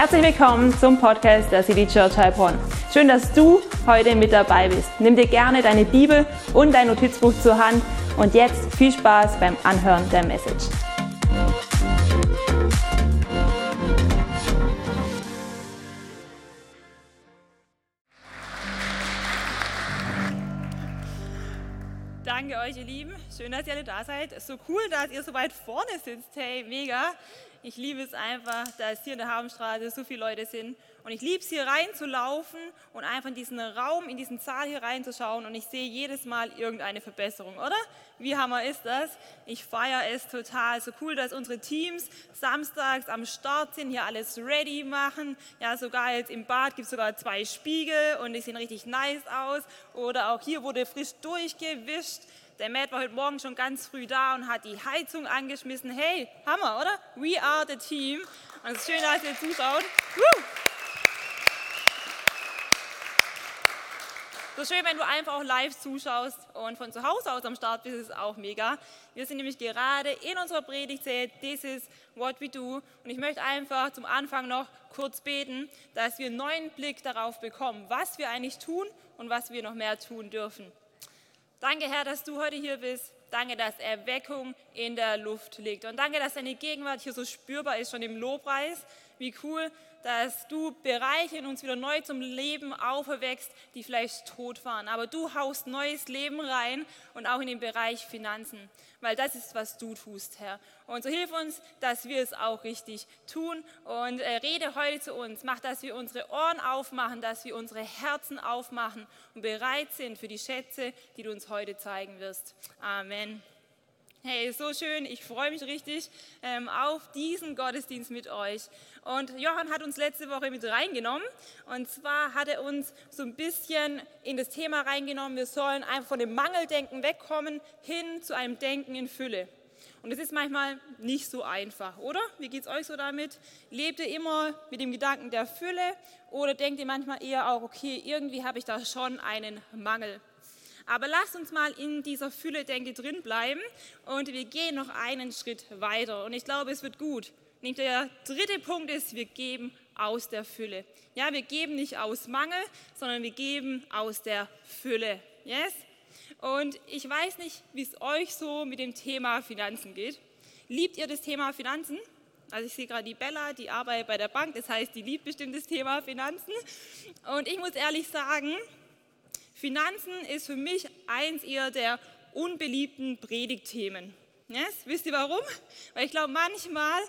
Herzlich willkommen zum Podcast der City Church Heilbronn. Schön, dass du heute mit dabei bist. Nimm dir gerne deine Bibel und dein Notizbuch zur Hand und jetzt viel Spaß beim Anhören der Message. Danke euch, ihr Lieben. Schön, dass ihr alle da seid. So cool, dass ihr so weit vorne sitzt. Hey, mega. Ich liebe es einfach, dass hier in der Hafenstraße so viele Leute sind. Und ich liebe es, hier reinzulaufen und einfach in diesen Raum, in diesen Saal hier reinzuschauen. Und ich sehe jedes Mal irgendeine Verbesserung, oder? Wie hammer ist das? Ich feiere es total. So cool, dass unsere Teams samstags am Start sind, hier alles ready machen. Ja, sogar jetzt im Bad gibt es sogar zwei Spiegel und die sehen richtig nice aus. Oder auch hier wurde frisch durchgewischt. Der Matt war heute Morgen schon ganz früh da und hat die Heizung angeschmissen. Hey, Hammer, oder? We are the team. Und es ist schön, dass ihr zuschaut. Woo! So schön, wenn du einfach auch live zuschaust und von zu Hause aus am Start bist, ist auch mega. Wir sind nämlich gerade in unserer Predigtserie This is what we do. Und ich möchte einfach zum Anfang noch kurz beten, dass wir einen neuen Blick darauf bekommen, was wir eigentlich tun und was wir noch mehr tun dürfen. Danke, Herr, dass du heute hier bist. Danke, dass Erweckung in der Luft liegt. Und danke, dass deine Gegenwart hier so spürbar ist, schon im Lobpreis. Wie cool, dass du Bereiche in uns wieder neu zum Leben auferweckst, die vielleicht tot waren. Aber du haust neues Leben rein und auch in den Bereich Finanzen, weil das ist, was du tust, Herr. Und so hilf uns, dass wir es auch richtig tun und äh, rede heute zu uns. Mach, dass wir unsere Ohren aufmachen, dass wir unsere Herzen aufmachen und bereit sind für die Schätze, die du uns heute zeigen wirst. Amen. Hey, so schön. Ich freue mich richtig ähm, auf diesen Gottesdienst mit euch. Und Johann hat uns letzte Woche mit reingenommen. Und zwar hat er uns so ein bisschen in das Thema reingenommen, wir sollen einfach von dem Mangeldenken wegkommen, hin zu einem Denken in Fülle. Und es ist manchmal nicht so einfach, oder? Wie geht es euch so damit? Lebt ihr immer mit dem Gedanken der Fülle oder denkt ihr manchmal eher auch, okay, irgendwie habe ich da schon einen Mangel? Aber lasst uns mal in dieser Fülle-Denke drin bleiben und wir gehen noch einen Schritt weiter. Und ich glaube, es wird gut. Nämlich der dritte Punkt ist, wir geben aus der Fülle. Ja, wir geben nicht aus Mangel, sondern wir geben aus der Fülle. Yes? Und ich weiß nicht, wie es euch so mit dem Thema Finanzen geht. Liebt ihr das Thema Finanzen? Also ich sehe gerade die Bella, die arbeitet bei der Bank, das heißt, die liebt bestimmt das Thema Finanzen. Und ich muss ehrlich sagen, Finanzen ist für mich eins eher der unbeliebten Predigtthemen. Yes? Wisst ihr warum? Weil ich glaube, manchmal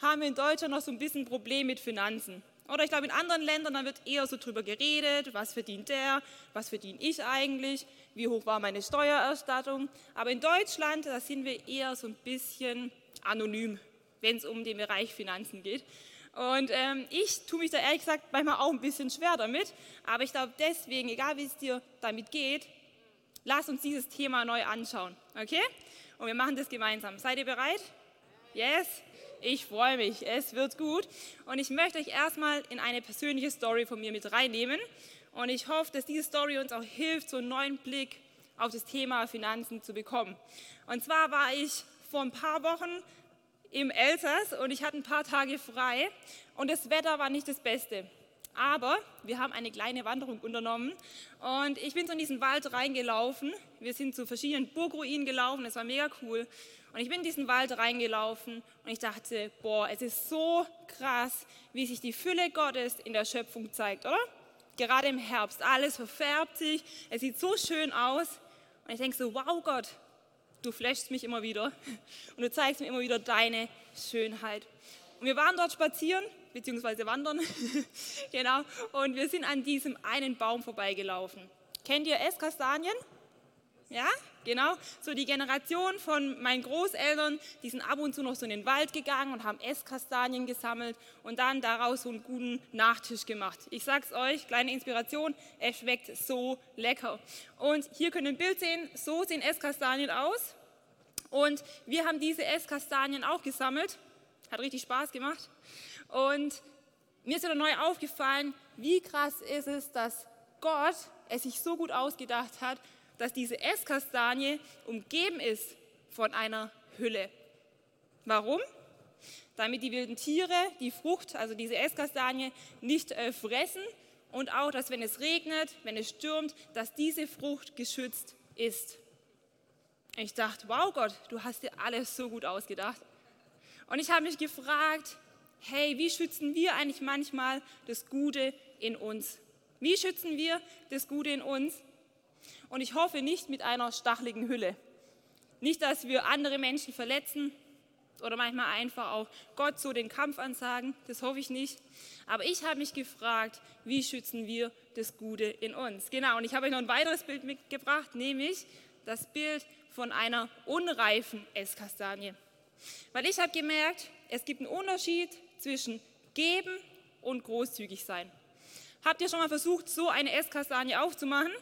haben wir in Deutschland noch so ein bisschen ein Problem mit Finanzen. Oder ich glaube, in anderen Ländern, da wird eher so drüber geredet, was verdient der, was verdiene ich eigentlich, wie hoch war meine Steuererstattung. Aber in Deutschland, da sind wir eher so ein bisschen anonym, wenn es um den Bereich Finanzen geht. Und ähm, ich tue mich da ehrlich gesagt manchmal auch ein bisschen schwer damit. Aber ich glaube deswegen, egal wie es dir damit geht, lass uns dieses Thema neu anschauen. Okay? Und wir machen das gemeinsam. Seid ihr bereit? Yes? Ich freue mich. Es wird gut. Und ich möchte euch erstmal in eine persönliche Story von mir mit reinnehmen. Und ich hoffe, dass diese Story uns auch hilft, so einen neuen Blick auf das Thema Finanzen zu bekommen. Und zwar war ich vor ein paar Wochen im Elsass und ich hatte ein paar Tage frei und das Wetter war nicht das Beste. Aber wir haben eine kleine Wanderung unternommen und ich bin so in diesen Wald reingelaufen. Wir sind zu verschiedenen Burgruinen gelaufen, es war mega cool. Und ich bin in diesen Wald reingelaufen und ich dachte, boah, es ist so krass, wie sich die Fülle Gottes in der Schöpfung zeigt, oder? Gerade im Herbst, alles verfärbt sich, es sieht so schön aus. Und ich denke so, wow Gott, du flashst mich immer wieder und du zeigst mir immer wieder deine Schönheit. Und wir waren dort spazieren, beziehungsweise wandern, genau, und wir sind an diesem einen Baum vorbeigelaufen. Kennt ihr Esskastanien? Ja, genau. So die Generation von meinen Großeltern, die sind ab und zu noch so in den Wald gegangen und haben Esskastanien gesammelt und dann daraus so einen guten Nachtisch gemacht. Ich sag's euch, kleine Inspiration, es schmeckt so lecker. Und hier könnt ihr ein Bild sehen, so sehen Esskastanien aus. Und wir haben diese Esskastanien auch gesammelt. Hat richtig Spaß gemacht. Und mir ist wieder neu aufgefallen, wie krass ist es, dass Gott es sich so gut ausgedacht hat, dass diese Esskastanie umgeben ist von einer Hülle. Warum? damit die wilden Tiere die Frucht, also diese Esskastanie, nicht äh, fressen und auch, dass wenn es regnet, wenn es stürmt, dass diese Frucht geschützt ist. Ich dachte, wow Gott, du hast dir alles so gut ausgedacht. Und ich habe mich gefragt, hey, wie schützen wir eigentlich manchmal das Gute in uns? Wie schützen wir das Gute in uns? Und ich hoffe nicht mit einer stacheligen Hülle. Nicht, dass wir andere Menschen verletzen oder manchmal einfach auch Gott so den Kampf ansagen, das hoffe ich nicht. Aber ich habe mich gefragt, wie schützen wir das Gute in uns? Genau, und ich habe euch noch ein weiteres Bild mitgebracht, nämlich das Bild von einer unreifen Esskastanie. Weil ich habe gemerkt, es gibt einen Unterschied zwischen geben und großzügig sein. Habt ihr schon mal versucht, so eine Esskastanie aufzumachen?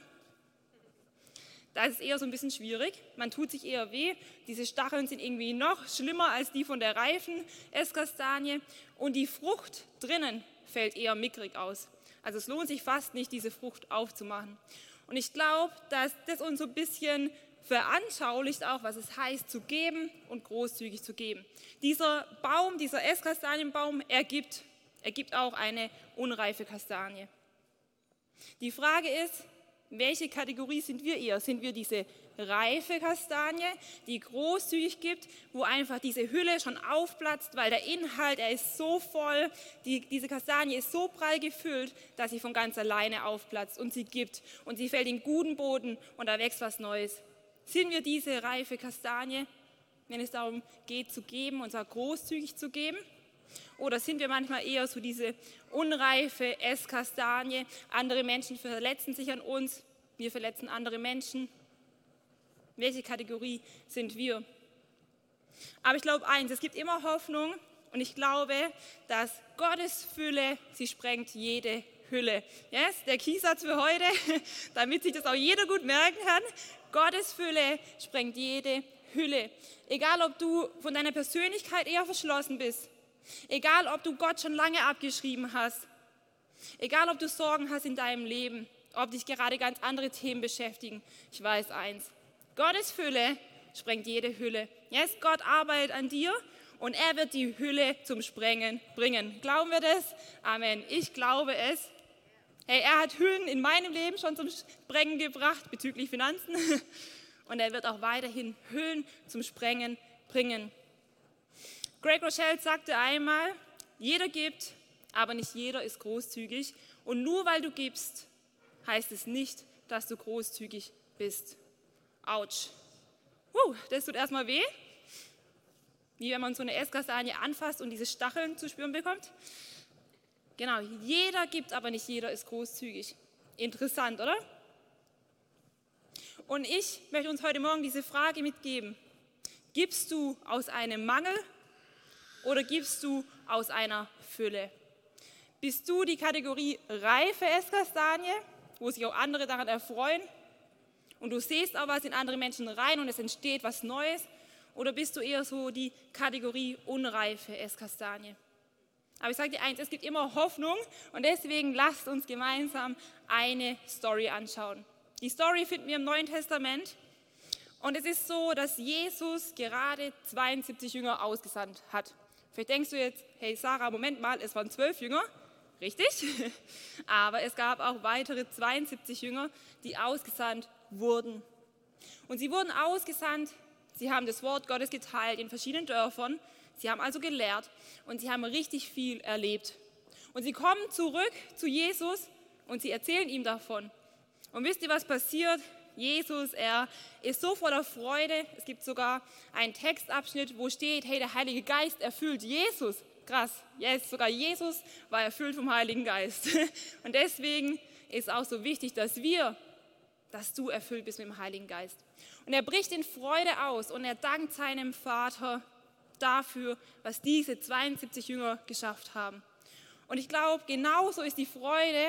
Da ist es eher so ein bisschen schwierig. Man tut sich eher weh. Diese Stacheln sind irgendwie noch schlimmer als die von der reifen Esskastanie. Und die Frucht drinnen fällt eher mickrig aus. Also es lohnt sich fast nicht, diese Frucht aufzumachen. Und ich glaube, dass das uns so ein bisschen veranschaulicht auch, was es heißt, zu geben und großzügig zu geben. Dieser Baum, dieser Esskastanienbaum, ergibt, ergibt auch eine unreife Kastanie. Die Frage ist, welche Kategorie sind wir eher? Sind wir diese reife Kastanie, die großzügig gibt, wo einfach diese Hülle schon aufplatzt, weil der Inhalt, er ist so voll, die, diese Kastanie ist so prall gefüllt, dass sie von ganz alleine aufplatzt und sie gibt und sie fällt in guten Boden und da wächst was Neues. Sind wir diese reife Kastanie, wenn es darum geht zu geben und zwar großzügig zu geben? Oder sind wir manchmal eher so diese unreife Esskastanie? Andere Menschen verletzen sich an uns, wir verletzen andere Menschen. Welche Kategorie sind wir? Aber ich glaube eins, es gibt immer Hoffnung und ich glaube, dass Gottes Fülle, sie sprengt jede Hülle. Yes, der Kiesatz für heute, damit sich das auch jeder gut merken kann. Gottes Fülle sprengt jede Hülle. Egal, ob du von deiner Persönlichkeit eher verschlossen bist, egal, ob du Gott schon lange abgeschrieben hast, egal, ob du Sorgen hast in deinem Leben, ob dich gerade ganz andere Themen beschäftigen. Ich weiß eins, Gottes Fülle sprengt jede Hülle. Yes, Gott arbeitet an dir und er wird die Hülle zum Sprengen bringen. Glauben wir das? Amen. Ich glaube es. Hey, er hat Hüllen in meinem Leben schon zum Sprengen gebracht bezüglich Finanzen und er wird auch weiterhin Hüllen zum Sprengen bringen. Greg Rochelle sagte einmal, jeder gibt, aber nicht jeder ist großzügig und nur weil du gibst, heißt es nicht, dass du großzügig bist. Autsch. Uh, das tut erstmal weh. Wie wenn man so eine Esskastanie anfasst und diese Stacheln zu spüren bekommt. Genau, jeder gibt, aber nicht jeder ist großzügig. Interessant, oder? Und ich möchte uns heute Morgen diese Frage mitgeben. Gibst du aus einem Mangel oder gibst du aus einer Fülle? Bist du die Kategorie reife Esskastanie, wo sich auch andere daran erfreuen? Und du siehst auch was in andere Menschen rein und es entsteht was Neues? Oder bist du eher so die Kategorie unreife Esskastanie? Aber ich sage dir eins, es gibt immer Hoffnung und deswegen lasst uns gemeinsam eine Story anschauen. Die Story finden wir im Neuen Testament und es ist so, dass Jesus gerade 72 Jünger ausgesandt hat. Vielleicht denkst du jetzt, hey Sarah, Moment mal, es waren zwölf Jünger. Richtig, aber es gab auch weitere 72 Jünger, die ausgesandt wurden. Und sie wurden ausgesandt, sie haben das Wort Gottes geteilt in verschiedenen Dörfern Sie haben also gelehrt und sie haben richtig viel erlebt. Und sie kommen zurück zu Jesus und sie erzählen ihm davon. Und wisst ihr, was passiert? Jesus, er ist so voller Freude. Es gibt sogar einen Textabschnitt, wo steht, hey, der Heilige Geist erfüllt Jesus. Krass, yes, sogar Jesus war erfüllt vom Heiligen Geist. Und deswegen ist auch so wichtig, dass wir, dass du erfüllt bist mit dem Heiligen Geist. Und er bricht in Freude aus und er dankt seinem Vater dafür, was diese 72 Jünger geschafft haben. Und ich glaube, genauso ist die Freude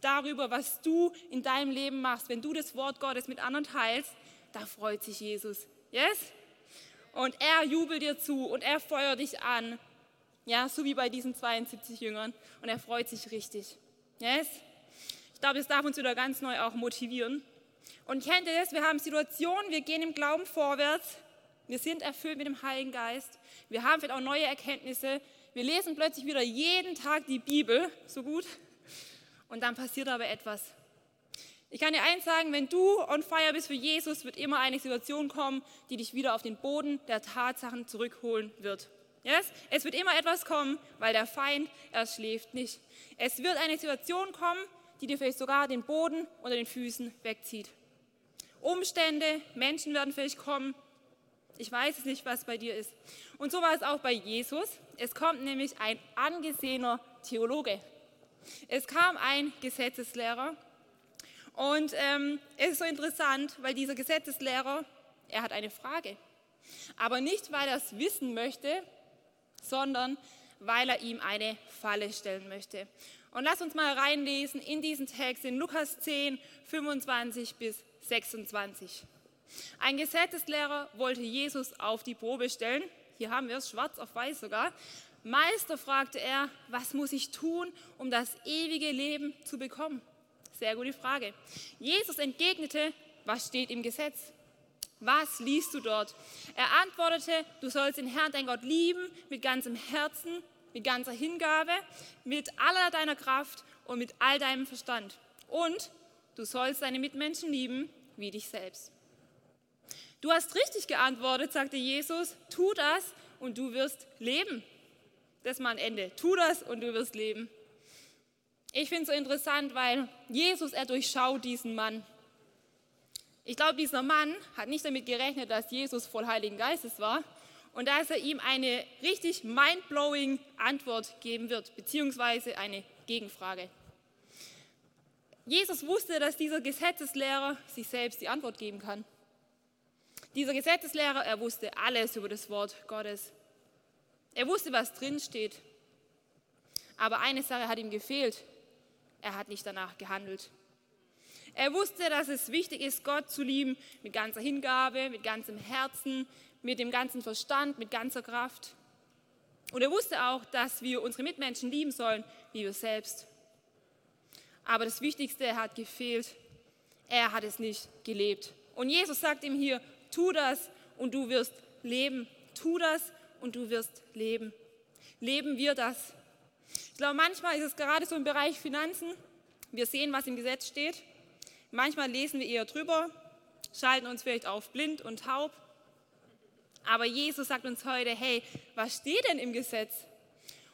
darüber, was du in deinem Leben machst, wenn du das Wort Gottes mit anderen teilst, da freut sich Jesus. Yes? Und er jubelt dir zu und er feuert dich an. Ja, so wie bei diesen 72 Jüngern. Und er freut sich richtig. Yes? Ich glaube, das darf uns wieder ganz neu auch motivieren. Und kennt ihr das? Wir haben Situationen, wir gehen im Glauben vorwärts Wir sind erfüllt mit dem Heiligen Geist. Wir haben vielleicht auch neue Erkenntnisse. Wir lesen plötzlich wieder jeden Tag die Bibel, so gut. Und dann passiert aber etwas. Ich kann dir eins sagen, wenn du on fire bist für Jesus, wird immer eine Situation kommen, die dich wieder auf den Boden der Tatsachen zurückholen wird. Yes? Es wird immer etwas kommen, weil der Feind, er schläft nicht. Es wird eine Situation kommen, die dir vielleicht sogar den Boden unter den Füßen wegzieht. Umstände, Menschen werden vielleicht kommen. Ich weiß es nicht, was bei dir ist. Und so war es auch bei Jesus. Es kommt nämlich ein angesehener Theologe. Es kam ein Gesetzeslehrer. Und ähm, es ist so interessant, weil dieser Gesetzeslehrer, er hat eine Frage. Aber nicht, weil er es wissen möchte, sondern weil er ihm eine Falle stellen möchte. Und lass uns mal reinlesen in diesen Text in Lukas 10, 25 bis 26. Ein Gesetzeslehrer wollte Jesus auf die Probe stellen. Hier haben wir es schwarz auf weiß sogar. Meister, fragte er, was muss ich tun, um das ewige Leben zu bekommen? Sehr gute Frage. Jesus entgegnete, was steht im Gesetz? Was liest du dort? Er antwortete, du sollst den Herrn, dein Gott, lieben mit ganzem Herzen, mit ganzer Hingabe, mit aller deiner Kraft und mit all deinem Verstand. Und du sollst deine Mitmenschen lieben wie dich selbst. Du hast richtig geantwortet, sagte Jesus, tu das und du wirst leben. Das mal ein Ende. Tu das und du wirst leben. Ich finde es so interessant, weil Jesus, er durchschaut diesen Mann. Ich glaube, dieser Mann hat nicht damit gerechnet, dass Jesus voll Heiligen Geistes war und dass er ihm eine richtig mind-blowing Antwort geben wird, beziehungsweise eine Gegenfrage. Jesus wusste, dass dieser Gesetzeslehrer sich selbst die Antwort geben kann. Dieser Gesetzeslehrer, er wusste alles über das Wort Gottes. Er wusste, was drin steht. Aber eine Sache hat ihm gefehlt. Er hat nicht danach gehandelt. Er wusste, dass es wichtig ist, Gott zu lieben mit ganzer Hingabe, mit ganzem Herzen, mit dem ganzen Verstand, mit ganzer Kraft. Und er wusste auch, dass wir unsere Mitmenschen lieben sollen, wie wir selbst. Aber das Wichtigste hat gefehlt. Er hat es nicht gelebt. Und Jesus sagt ihm hier, tu das und du wirst leben. Tu das und du wirst leben. Leben wir das? Ich glaube, manchmal ist es gerade so im Bereich Finanzen. Wir sehen, was im Gesetz steht. Manchmal lesen wir eher drüber, schalten uns vielleicht auf blind und taub. Aber Jesus sagt uns heute, hey, was steht denn im Gesetz?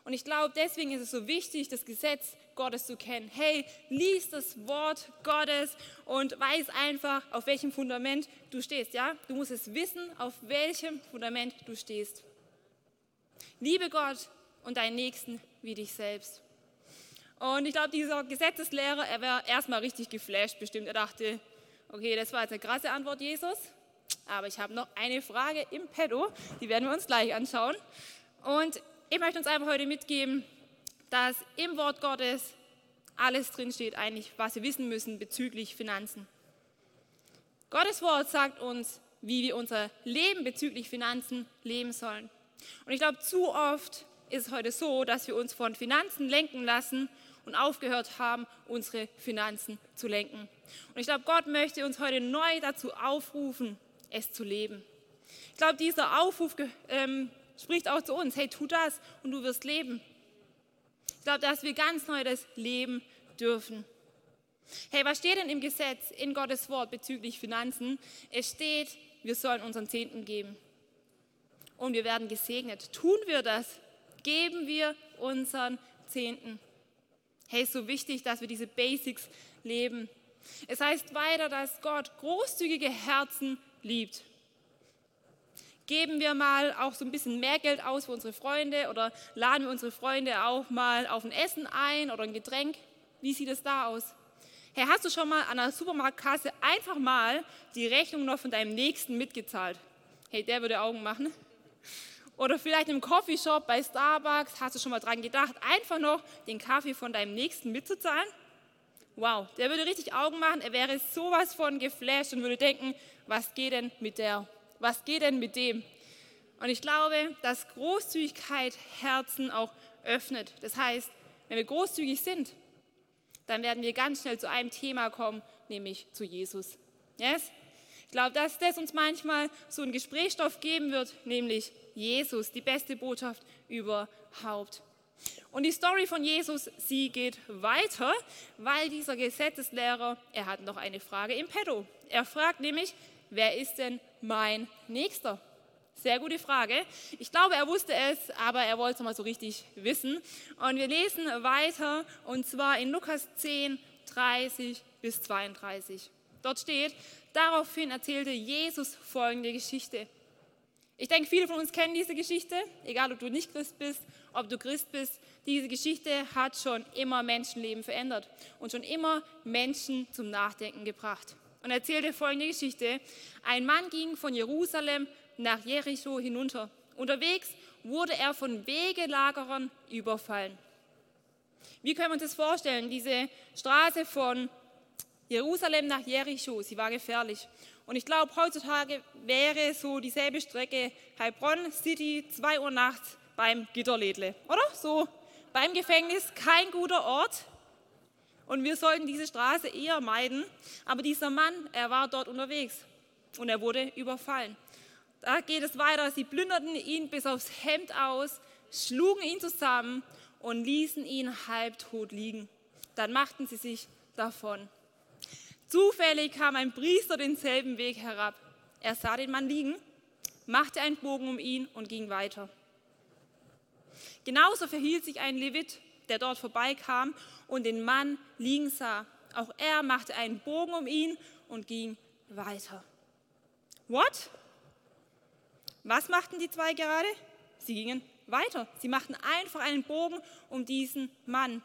Und ich glaube, deswegen ist es so wichtig, das Gesetz Gottes zu kennen. Hey, lies das Wort Gottes und weiß einfach, auf welchem Fundament du stehst. Ja, du musst es wissen, auf welchem Fundament du stehst. Liebe Gott und deinen Nächsten wie dich selbst. Und ich glaube, dieser Gesetzeslehrer, er wäre erstmal richtig geflasht bestimmt. Er dachte, okay, das war jetzt eine krasse Antwort, Jesus. Aber ich habe noch eine Frage im Pedo, die werden wir uns gleich anschauen. Und ich möchte uns einfach heute mitgeben, dass im Wort Gottes alles drinsteht, eigentlich, was wir wissen müssen bezüglich Finanzen. Gottes Wort sagt uns, wie wir unser Leben bezüglich Finanzen leben sollen. Und ich glaube, zu oft ist es heute so, dass wir uns von Finanzen lenken lassen und aufgehört haben, unsere Finanzen zu lenken. Und ich glaube, Gott möchte uns heute neu dazu aufrufen, es zu leben. Ich glaube, dieser Aufruf ähm, spricht auch zu uns, hey, tu das und du wirst leben. Ich glaube, dass wir ganz neu das leben dürfen. Hey, was steht denn im Gesetz, in Gottes Wort bezüglich Finanzen? Es steht, wir sollen unseren Zehnten geben. Und wir werden gesegnet. Tun wir das? Geben wir unseren Zehnten. Hey, ist so wichtig, dass wir diese Basics leben. Es heißt weiter, dass Gott großzügige Herzen liebt. Geben wir mal auch so ein bisschen mehr Geld aus für unsere Freunde oder laden wir unsere Freunde auch mal auf ein Essen ein oder ein Getränk? Wie sieht es da aus? Hey, hast du schon mal an der Supermarktkasse einfach mal die Rechnung noch von deinem Nächsten mitgezahlt? Hey, der würde Augen machen. Oder vielleicht im Coffeeshop bei Starbucks hast du schon mal dran gedacht, einfach noch den Kaffee von deinem Nächsten mitzuzahlen? Wow, der würde richtig Augen machen, er wäre sowas von geflasht und würde denken, was geht denn mit der? Was geht denn mit dem? Und ich glaube, dass Großzügigkeit Herzen auch öffnet. Das heißt, wenn wir großzügig sind, dann werden wir ganz schnell zu einem Thema kommen, nämlich zu Jesus. Yes? Glaube, dass das uns manchmal so einen Gesprächsstoff geben wird, nämlich Jesus, die beste Botschaft überhaupt. Und die Story von Jesus, sie geht weiter, weil dieser Gesetzeslehrer, er hat noch eine Frage im Petto. Er fragt nämlich, wer ist denn mein Nächster? Sehr gute Frage. Ich glaube, er wusste es, aber er wollte es mal so richtig wissen. Und wir lesen weiter, und zwar in Lukas 10, 30 bis 32. Dort steht, daraufhin erzählte Jesus folgende Geschichte. Ich denke, viele von uns kennen diese Geschichte, egal ob du nicht Christ bist, ob du Christ bist. Diese Geschichte hat schon immer Menschenleben verändert und schon immer Menschen zum Nachdenken gebracht. Und er erzählte folgende Geschichte. Ein Mann ging von Jerusalem nach Jericho hinunter. Unterwegs wurde er von Wegelagerern überfallen. Wie können wir uns das vorstellen? Diese Straße von Jerusalem nach Jericho, sie war gefährlich. Und ich glaube, heutzutage wäre so dieselbe Strecke Heilbronn City, 2 Uhr nachts beim Gitterledle, oder? So beim Gefängnis, kein guter Ort. Und wir sollten diese Straße eher meiden. Aber dieser Mann, er war dort unterwegs und er wurde überfallen. Da geht es weiter. Sie plünderten ihn bis aufs Hemd aus, schlugen ihn zusammen und ließen ihn halbtot liegen. Dann machten sie sich davon. Zufällig kam ein Priester denselben Weg herab. Er sah den Mann liegen, machte einen Bogen um ihn und ging weiter. Genauso verhielt sich ein Levit, der dort vorbeikam und den Mann liegen sah. Auch er machte einen Bogen um ihn und ging weiter. What? Was machten die zwei gerade? Sie gingen weiter. Sie machten einfach einen Bogen um diesen Mann.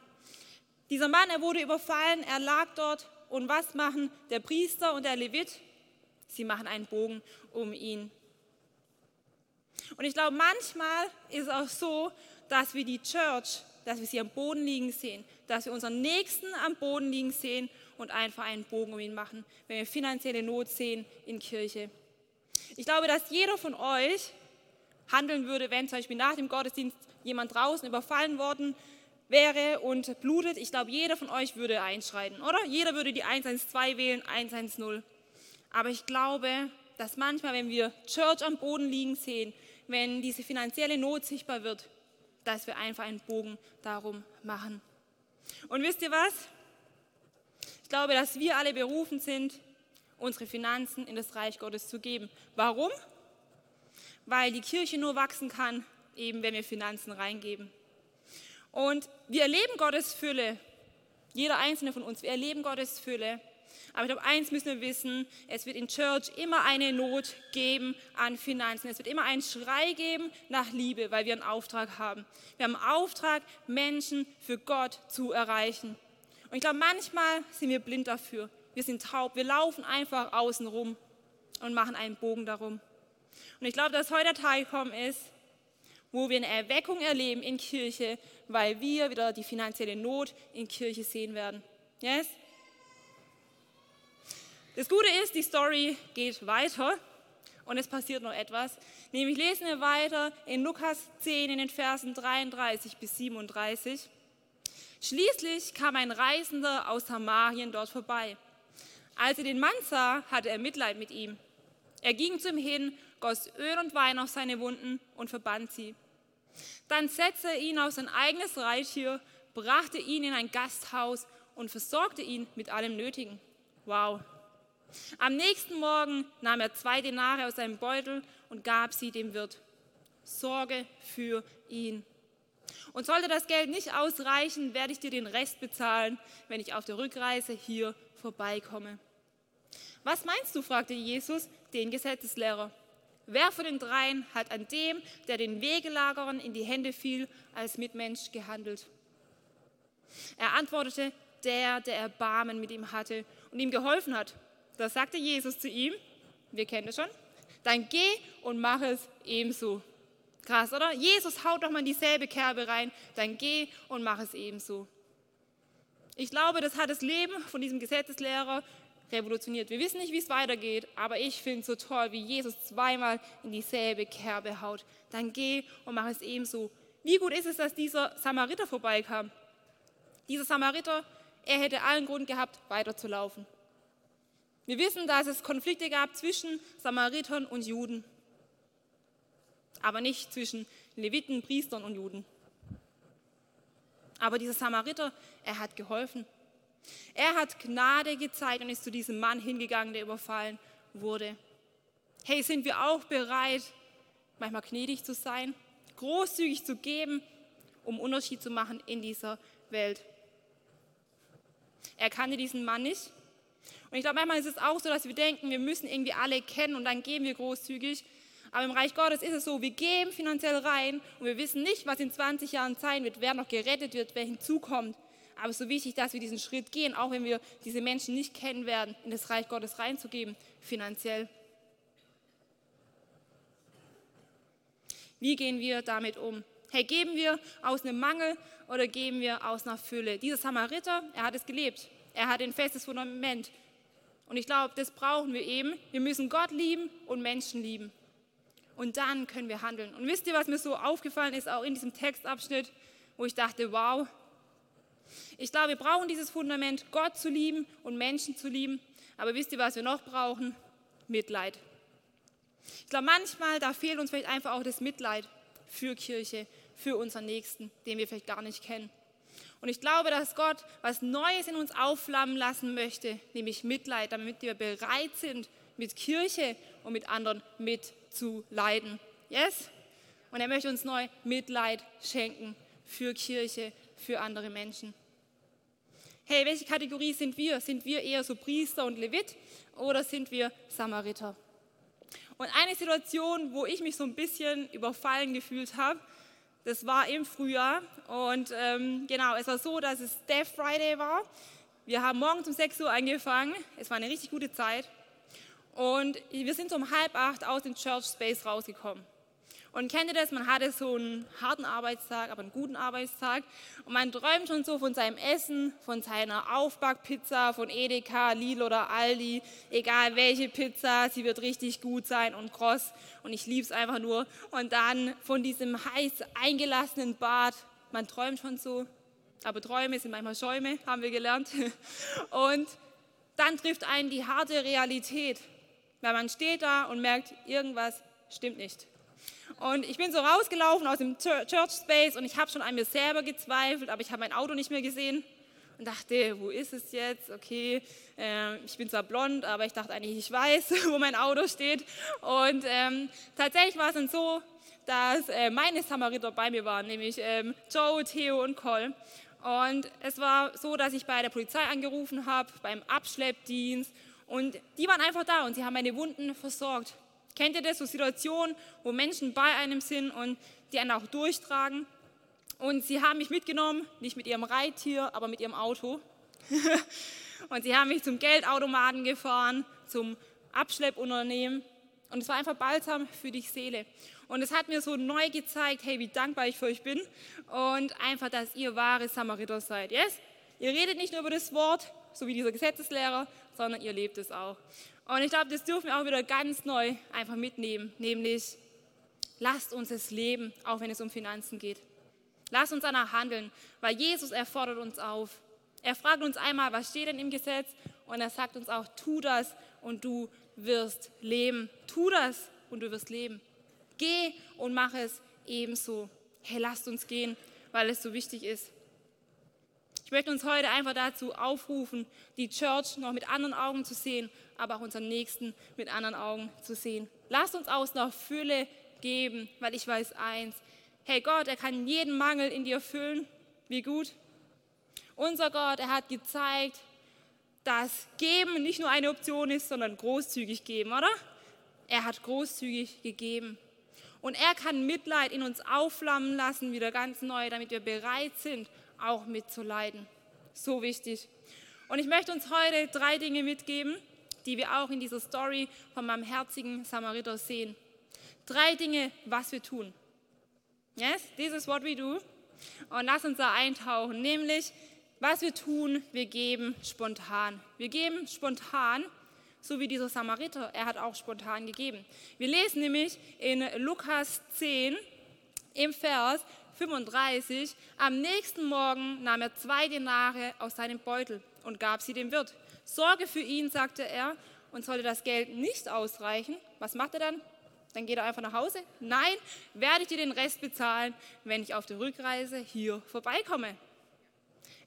Dieser Mann, er wurde überfallen, er lag dort. Und was machen der Priester und der Levit? Sie machen einen Bogen um ihn. Und ich glaube, manchmal ist es auch so, dass wir die Church, dass wir sie am Boden liegen sehen, dass wir unseren Nächsten am Boden liegen sehen und einfach einen Bogen um ihn machen, wenn wir finanzielle Not sehen in Kirche. Ich glaube, dass jeder von euch handeln würde, wenn zum Beispiel nach dem Gottesdienst jemand draußen überfallen worden wäre und blutet. Ich glaube, jeder von euch würde einschreiten, oder? Jeder würde die 112 wählen, 110. Aber ich glaube, dass manchmal, wenn wir Church am Boden liegen sehen, wenn diese finanzielle Not sichtbar wird, dass wir einfach einen Bogen darum machen. Und wisst ihr was? Ich glaube, dass wir alle berufen sind, unsere Finanzen in das Reich Gottes zu geben. Warum? Weil die Kirche nur wachsen kann, eben wenn wir Finanzen reingeben. Und wir erleben Gottes Fülle, jeder einzelne von uns, wir erleben Gottes Fülle. Aber ich glaube, eins müssen wir wissen, es wird in Church immer eine Not geben an Finanzen. Es wird immer einen Schrei geben nach Liebe, weil wir einen Auftrag haben. Wir haben einen Auftrag, Menschen für Gott zu erreichen. Und ich glaube, manchmal sind wir blind dafür wir sind taub, wir laufen einfach außen rum und machen einen Bogen darum. Und ich glaube, dass heute der Tag gekommen ist, wo wir eine Erweckung erleben in Kirche, weil wir wieder die finanzielle Not in Kirche sehen werden. Yes? Das Gute ist, die Story geht weiter und es passiert noch etwas. Nämlich lesen wir weiter in Lukas 10 in den Versen 33 bis 37. Schließlich kam ein Reisender aus Samarien dort vorbei. Als er den Mann sah, hatte er Mitleid mit ihm. Er ging zu ihm hin, goss Öl und Wein auf seine Wunden und verband sie. Dann setzte er ihn auf sein eigenes Reittier, brachte ihn in ein Gasthaus und versorgte ihn mit allem Nötigen. Wow. Am nächsten Morgen nahm er zwei Denare aus seinem Beutel und gab sie dem Wirt. Sorge für ihn. Und sollte das Geld nicht ausreichen, werde ich dir den Rest bezahlen, wenn ich auf der Rückreise hier vorbeikomme. Was meinst du? fragte Jesus den Gesetzeslehrer. Wer von den dreien hat an dem, der den Wegelagerern in die Hände fiel, als Mitmensch gehandelt? Er antwortete, der, der Erbarmen mit ihm hatte und ihm geholfen hat. Da sagte Jesus zu ihm, wir kennen das schon, dann geh und mach es ebenso. Krass, oder? Jesus haut doch mal in dieselbe Kerbe rein, dann geh und mach es ebenso. Ich glaube, das hat das Leben von diesem Gesetzeslehrer revolutioniert. Wir wissen nicht, wie es weitergeht, aber ich finde es so toll, wie Jesus zweimal in dieselbe Kerbe haut. Dann geh und mach es ebenso. Wie gut ist es, dass dieser Samariter vorbeikam? Dieser Samariter, er hätte allen Grund gehabt, weiterzulaufen. Wir wissen, dass es Konflikte gab zwischen Samaritern und Juden, aber nicht zwischen Leviten, Priestern und Juden. Aber dieser Samariter, er hat geholfen. Er hat Gnade gezeigt und ist zu diesem Mann hingegangen, der überfallen wurde. Hey, sind wir auch bereit, manchmal gnädig zu sein, großzügig zu geben, um Unterschied zu machen in dieser Welt? Er kannte diesen Mann nicht. Und ich glaube, manchmal ist es auch so, dass wir denken, wir müssen irgendwie alle kennen und dann geben wir großzügig. Aber im Reich Gottes ist es so, wir geben finanziell rein und wir wissen nicht, was in 20 Jahren sein wird, wer noch gerettet wird, wer hinzukommt. Aber es ist so wichtig, dass wir diesen Schritt gehen, auch wenn wir diese Menschen nicht kennen werden, in das Reich Gottes reinzugeben, finanziell. Wie gehen wir damit um? Hey, geben wir aus einem Mangel oder geben wir aus einer Fülle? Dieser Samariter, er hat es gelebt. Er hat ein festes Fundament. Und ich glaube, das brauchen wir eben. Wir müssen Gott lieben und Menschen lieben. Und dann können wir handeln. Und wisst ihr, was mir so aufgefallen ist, auch in diesem Textabschnitt, wo ich dachte, wow, ich glaube, wir brauchen dieses Fundament, Gott zu lieben und Menschen zu lieben. Aber wisst ihr, was wir noch brauchen? Mitleid. Ich glaube, manchmal, da fehlt uns vielleicht einfach auch das Mitleid für Kirche, für unseren Nächsten, den wir vielleicht gar nicht kennen. Und ich glaube, dass Gott was Neues in uns aufflammen lassen möchte, nämlich Mitleid, damit wir bereit sind, mit Kirche und mit anderen mitzuleiden. Yes? Und er möchte uns neu Mitleid schenken für Kirche, für andere Menschen. Hey, welche Kategorie sind wir? Sind wir eher so Priester und Levit oder sind wir Samariter? Und eine Situation, wo ich mich so ein bisschen überfallen gefühlt habe, das war im Frühjahr und ähm, genau, es war so, dass es Death Friday war. Wir haben morgens um 6 Uhr angefangen, es war eine richtig gute Zeit und wir sind um halb acht aus dem Church Space rausgekommen. Und kennt ihr das? Man hatte so einen harten Arbeitstag, aber einen guten Arbeitstag. Und man träumt schon so von seinem Essen, von seiner Aufbackpizza, von Edeka, Lidl oder Aldi. Egal welche Pizza, sie wird richtig gut sein und kross. Und ich liebe es einfach nur. Und dann von diesem heiß eingelassenen Bad. Man träumt schon so. Aber Träume sind manchmal Schäume, haben wir gelernt. Und dann trifft einen die harte Realität. Weil man steht da und merkt, irgendwas stimmt nicht. Und ich bin so rausgelaufen aus dem Church Space und ich habe schon an mir selber gezweifelt, aber ich habe mein Auto nicht mehr gesehen und dachte, wo ist es jetzt? Okay, äh, ich bin zwar blond, aber ich dachte eigentlich, ich weiß, wo mein Auto steht. Und ähm, tatsächlich war es dann so, dass äh, meine Samariter bei mir waren, nämlich ähm, Joe, Theo und Cole. Und es war so, dass ich bei der Polizei angerufen habe, beim Abschleppdienst. Und die waren einfach da und sie haben meine Wunden versorgt. Kennt ihr das, so Situationen, wo Menschen bei einem sind und die einen auch durchtragen? Und sie haben mich mitgenommen, nicht mit ihrem Reittier, aber mit ihrem Auto. und sie haben mich zum Geldautomaten gefahren, zum Abschleppunternehmen. Und es war einfach balsam für die Seele. Und es hat mir so neu gezeigt, hey, wie dankbar ich für euch bin. Und einfach, dass ihr wahre Samariter seid. Yes? Ihr redet nicht nur über das Wort, so wie dieser Gesetzeslehrer, sondern ihr lebt es auch. Und ich glaube, das dürfen wir auch wieder ganz neu einfach mitnehmen, nämlich lasst uns es leben, auch wenn es um Finanzen geht. Lasst uns danach handeln, weil Jesus erfordert uns auf. Er fragt uns einmal, was steht denn im Gesetz? Und er sagt uns auch, tu das und du wirst leben. Tu das und du wirst leben. Geh und mach es ebenso. Hey, lasst uns gehen, weil es so wichtig ist. Ich möchte uns heute einfach dazu aufrufen, die Church noch mit anderen Augen zu sehen, aber auch unseren Nächsten mit anderen Augen zu sehen. Lasst uns aus einer Fülle geben, weil ich weiß eins, hey Gott, er kann jeden Mangel in dir füllen. Wie gut. Unser Gott, er hat gezeigt, dass Geben nicht nur eine Option ist, sondern großzügig geben, oder? Er hat großzügig gegeben. Und er kann Mitleid in uns aufflammen lassen, wieder ganz neu, damit wir bereit sind, auch mitzuleiden. So wichtig. Und ich möchte uns heute drei Dinge mitgeben, die wir auch in dieser Story von meinem herzigen Samariter sehen. Drei Dinge, was wir tun. Yes, this is what we do. Und lass uns da eintauchen, nämlich was wir tun, wir geben spontan. Wir geben spontan, so wie dieser Samariter, er hat auch spontan gegeben. Wir lesen nämlich in Lukas 10 im Vers, 35, am nächsten Morgen nahm er zwei Denare aus seinem Beutel und gab sie dem Wirt. Sorge für ihn, sagte er, und sollte das Geld nicht ausreichen, was macht er dann? Dann geht er einfach nach Hause. Nein, werde ich dir den Rest bezahlen, wenn ich auf der Rückreise hier vorbeikomme.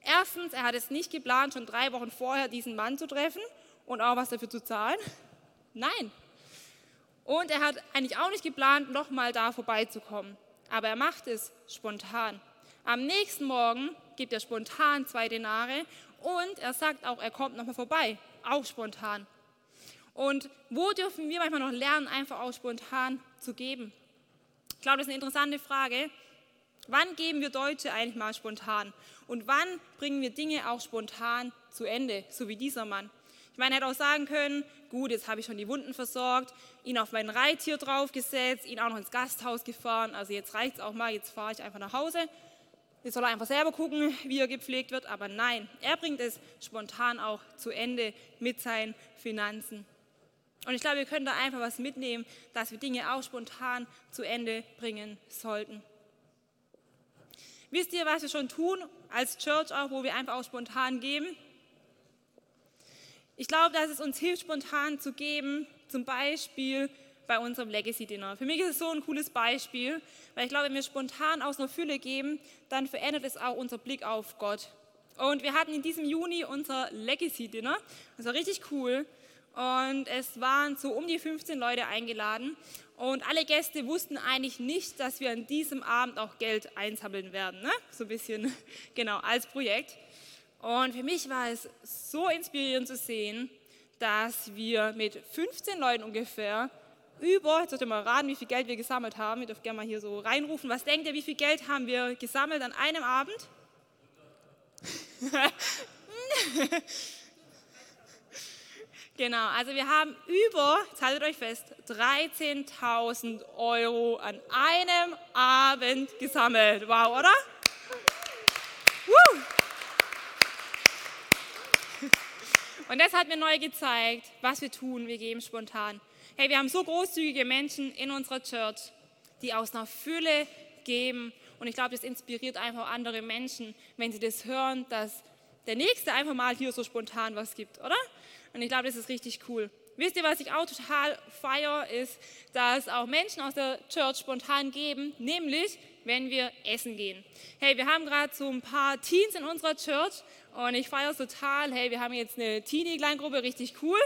Erstens, er hat es nicht geplant, schon drei Wochen vorher diesen Mann zu treffen und auch was dafür zu zahlen. Nein. Und er hat eigentlich auch nicht geplant, nochmal da vorbeizukommen. Aber er macht es spontan. Am nächsten Morgen gibt er spontan zwei Denare und er sagt auch, er kommt nochmal vorbei. Auch spontan. Und wo dürfen wir manchmal noch lernen, einfach auch spontan zu geben? Ich glaube, das ist eine interessante Frage. Wann geben wir Deutsche eigentlich mal spontan? Und wann bringen wir Dinge auch spontan zu Ende, so wie dieser Mann? Ich meine, er hätte auch sagen können, gut, jetzt habe ich schon die Wunden versorgt, ihn auf mein Reittier draufgesetzt, ihn auch noch ins Gasthaus gefahren, also jetzt reicht es auch mal, jetzt fahre ich einfach nach Hause. Jetzt soll einfach selber gucken, wie er gepflegt wird, aber nein, er bringt es spontan auch zu Ende mit seinen Finanzen. Und ich glaube, wir können da einfach was mitnehmen, dass wir Dinge auch spontan zu Ende bringen sollten. Wisst ihr, was wir schon tun als Church auch, wo wir einfach auch spontan geben? Ich glaube, dass es uns hilft, spontan zu geben, zum Beispiel bei unserem Legacy Dinner. Für mich ist es so ein cooles Beispiel, weil ich glaube, wenn wir spontan aus einer Fülle geben, dann verändert es auch unser Blick auf Gott. Und wir hatten in diesem Juni unser Legacy Dinner. Das war richtig cool. Und es waren so um die 15 Leute eingeladen. Und alle Gäste wussten eigentlich nicht, dass wir an diesem Abend auch Geld einsammeln werden. Ne? So ein bisschen, genau, als Projekt. Und für mich war es so inspirierend zu sehen, dass wir mit 15 Leuten ungefähr über, jetzt dürft ihr mal raten, wie viel Geld wir gesammelt haben. Ihr dürft gerne mal hier so reinrufen. Was denkt ihr, wie viel Geld haben wir gesammelt an einem Abend? Genau, also wir haben über, jetzt haltet euch fest, 13.000 Euro an einem Abend gesammelt. Wow, oder? Und das hat mir neu gezeigt, was wir tun. Wir geben spontan. Hey, wir haben so großzügige Menschen in unserer Church, die aus einer Fülle geben. Und ich glaube, das inspiriert einfach andere Menschen, wenn sie das hören, dass der Nächste einfach mal hier so spontan was gibt, oder? Und ich glaube, das ist richtig cool. Wisst ihr, was ich auch total feiere, ist, dass auch Menschen aus der Church spontan geben, nämlich wenn wir essen gehen. Hey, wir haben gerade so ein paar Teens in unserer Church und ich feiere es total. Hey, wir haben jetzt eine Teenie-Kleingruppe, richtig cool,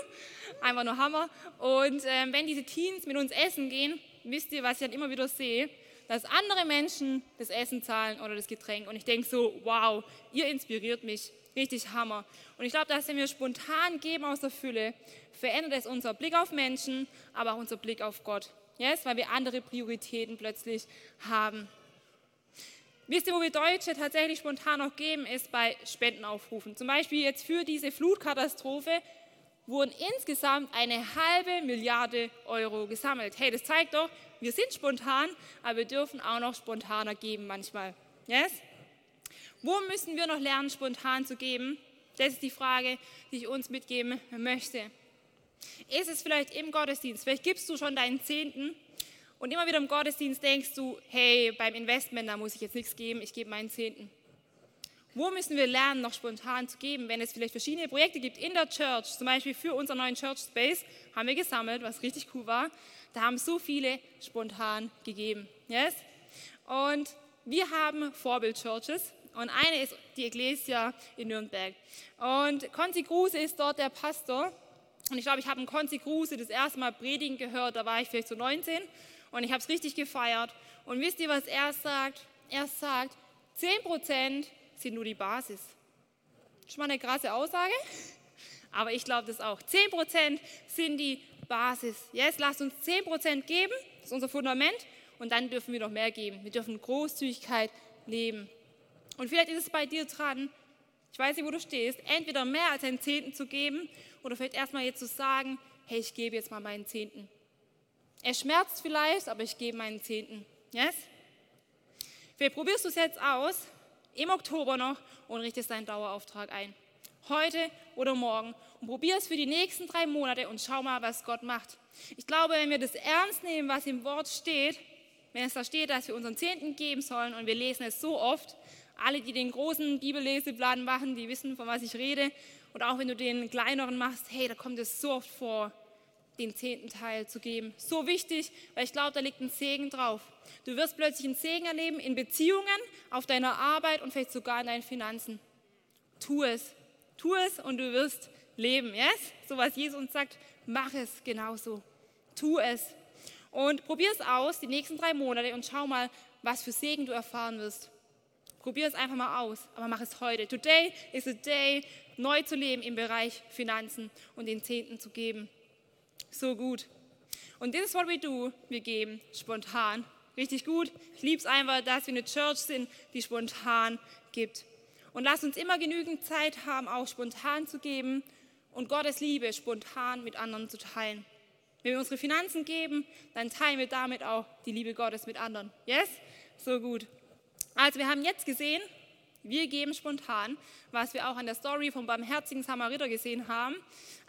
einfach nur Hammer. Und ähm, wenn diese Teens mit uns essen gehen, wisst ihr, was ich dann immer wieder sehe, dass andere Menschen das Essen zahlen oder das Getränk. Und ich denke so, wow, ihr inspiriert mich. Richtig Hammer. Und ich glaube, dass wenn wir spontan geben aus der Fülle, verändert es unser Blick auf Menschen, aber auch unser Blick auf Gott. Yes? Weil wir andere Prioritäten plötzlich haben. Wisst ihr, wo wir Deutsche tatsächlich spontan noch geben, ist bei Spendenaufrufen. Zum Beispiel jetzt für diese Flutkatastrophe wurden insgesamt eine halbe Milliarde Euro gesammelt. Hey, das zeigt doch, wir sind spontan, aber wir dürfen auch noch spontaner geben manchmal. Yes? Wo müssen wir noch lernen, spontan zu geben? Das ist die Frage, die ich uns mitgeben möchte. Ist es vielleicht im Gottesdienst? Vielleicht gibst du schon deinen Zehnten und immer wieder im Gottesdienst denkst du, hey, beim Investment, da muss ich jetzt nichts geben, ich gebe meinen Zehnten. Wo müssen wir lernen, noch spontan zu geben, wenn es vielleicht verschiedene Projekte gibt in der Church, zum Beispiel für unseren neuen Church Space, haben wir gesammelt, was richtig cool war. Da haben so viele spontan gegeben. Yes? Und wir haben Vorbild-Churches und eine ist die Ecclesia in Nürnberg. Und Konzi Kruse ist dort der Pastor. Und ich glaube, ich habe einen Konzi Kruse das erste Mal predigen gehört, da war ich vielleicht so 19 und ich habe es richtig gefeiert. Und wisst ihr, was er sagt? Er sagt, 10% sind nur die Basis. Schon mal eine krasse Aussage, aber ich glaube das auch. 10% sind die Basis. Jetzt yes, lasst uns 10% geben, das ist unser Fundament, und dann dürfen wir noch mehr geben. Wir dürfen Großzügigkeit leben. Und vielleicht ist es bei dir dran, ich weiß nicht, wo du stehst, entweder mehr als einen Zehnten zu geben oder vielleicht erstmal jetzt zu sagen, hey, ich gebe jetzt mal meinen Zehnten. Es schmerzt vielleicht, aber ich gebe meinen Zehnten. Yes? Vielleicht probierst du es jetzt aus, im Oktober noch, und richtest deinen Dauerauftrag ein. Heute oder morgen. Und probier es für die nächsten drei Monate und schau mal, was Gott macht. Ich glaube, wenn wir das ernst nehmen, was im Wort steht, wenn es da steht, dass wir unseren Zehnten geben sollen und wir lesen es so oft, alle, die den großen Bibelleseplan machen, die wissen, von was ich rede. Und auch wenn du den kleineren machst, hey, da kommt es so oft vor, den zehnten Teil zu geben. So wichtig, weil ich glaube, da liegt ein Segen drauf. Du wirst plötzlich einen Segen erleben in Beziehungen, auf deiner Arbeit und vielleicht sogar in deinen Finanzen. Tu es. Tu es und du wirst leben. Yes? So was Jesus uns sagt, mach es genauso. Tu es. Und probier es aus die nächsten drei Monate und schau mal, was für Segen du erfahren wirst. Probier es einfach mal aus, aber mach es heute. Today is a day, neu zu leben im Bereich Finanzen und den Zehnten zu geben. So gut. Und this is what we do. Wir geben spontan. Richtig gut. Ich liebe es einfach, dass wir eine Church sind, die spontan gibt. Und lass uns immer genügend Zeit haben, auch spontan zu geben und Gottes Liebe spontan mit anderen zu teilen. Wenn wir unsere Finanzen geben, dann teilen wir damit auch die Liebe Gottes mit anderen. Yes? So gut. Also wir haben jetzt gesehen, wir geben spontan, was wir auch an der Story vom barmherzigen Samariter gesehen haben.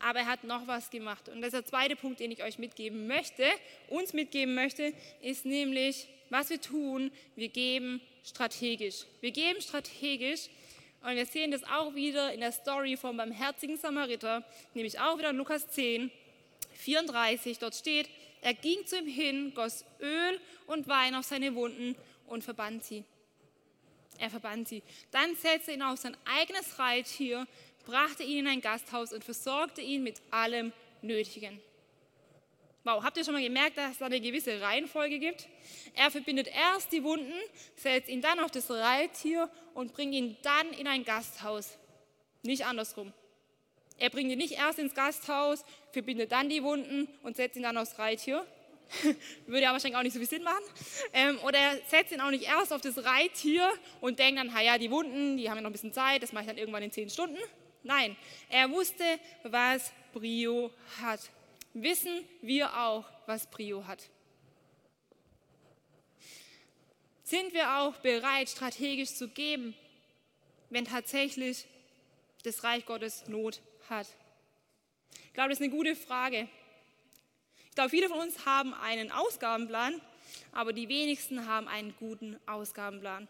Aber er hat noch was gemacht. Und das ist der zweite Punkt, den ich euch mitgeben möchte, uns mitgeben möchte, ist nämlich, was wir tun, wir geben strategisch. Wir geben strategisch. Und wir sehen das auch wieder in der Story vom barmherzigen Samariter, nämlich auch wieder in Lukas 10, 34. Dort steht, er ging zu ihm hin, goss Öl und Wein auf seine Wunden und verband sie. Er verband sie. Dann setzte ihn auf sein eigenes Reittier, brachte ihn in ein Gasthaus und versorgte ihn mit allem Nötigen. Wow, habt ihr schon mal gemerkt, dass es eine gewisse Reihenfolge gibt? Er verbindet erst die Wunden, setzt ihn dann auf das Reittier und bringt ihn dann in ein Gasthaus. Nicht andersrum. Er bringt ihn nicht erst ins Gasthaus, verbindet dann die Wunden und setzt ihn dann aufs Reittier, Würde ja wahrscheinlich auch nicht so viel Sinn machen. Ähm, oder er setzt ihn auch nicht erst auf das Reittier und denkt dann, ja, die Wunden, die haben ja noch ein bisschen Zeit, das mache ich dann irgendwann in zehn Stunden. Nein, er wusste, was Brio hat. Wissen wir auch, was Brio hat. Sind wir auch bereit, strategisch zu geben, wenn tatsächlich das Reich Gottes Not hat? Ich glaube, das ist eine gute Frage glaube, viele von uns haben einen Ausgabenplan, aber die wenigsten haben einen guten Ausgabenplan.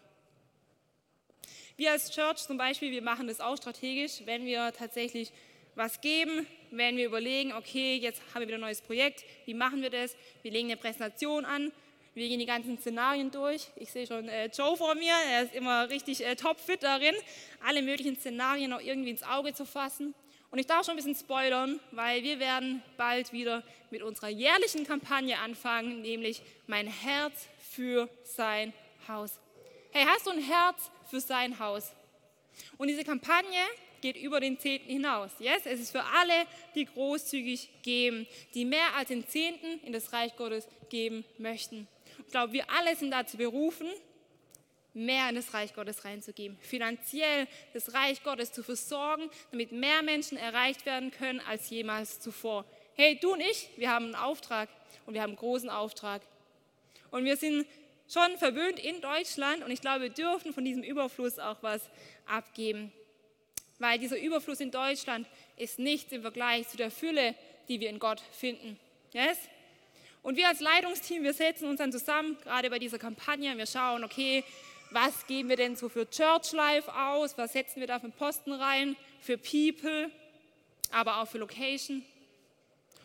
Wir als Church zum Beispiel, wir machen das auch strategisch, wenn wir tatsächlich was geben, wenn wir überlegen, okay, jetzt haben wir wieder ein neues Projekt, wie machen wir das? Wir legen eine Präsentation an, wir gehen die ganzen Szenarien durch. Ich sehe schon äh, Joe vor mir, er ist immer richtig äh, topfit darin, alle möglichen Szenarien auch irgendwie ins Auge zu fassen. Und ich darf schon ein bisschen spoilern, weil wir werden bald wieder mit unserer jährlichen Kampagne anfangen, nämlich mein Herz für sein Haus. Hey, hast du ein Herz für sein Haus? Und diese Kampagne geht über den Zehnten hinaus. Yes? Es ist für alle, die großzügig geben, die mehr als den Zehnten in das Reich Gottes geben möchten. Ich glaube, wir alle sind dazu berufen, mehr in das Reich Gottes reinzugeben, finanziell das Reich Gottes zu versorgen, damit mehr Menschen erreicht werden können als jemals zuvor. Hey, du und ich, wir haben einen Auftrag und wir haben einen großen Auftrag. Und wir sind schon verwöhnt in Deutschland und ich glaube, wir dürfen von diesem Überfluss auch was abgeben. Weil dieser Überfluss in Deutschland ist nichts im Vergleich zu der Fülle, die wir in Gott finden. Yes? Und wir als Leitungsteam, wir setzen uns dann zusammen, gerade bei dieser Kampagne, wir schauen, okay, was geben wir denn so für Church Life aus, was setzen wir da für Posten rein, für People, aber auch für Location.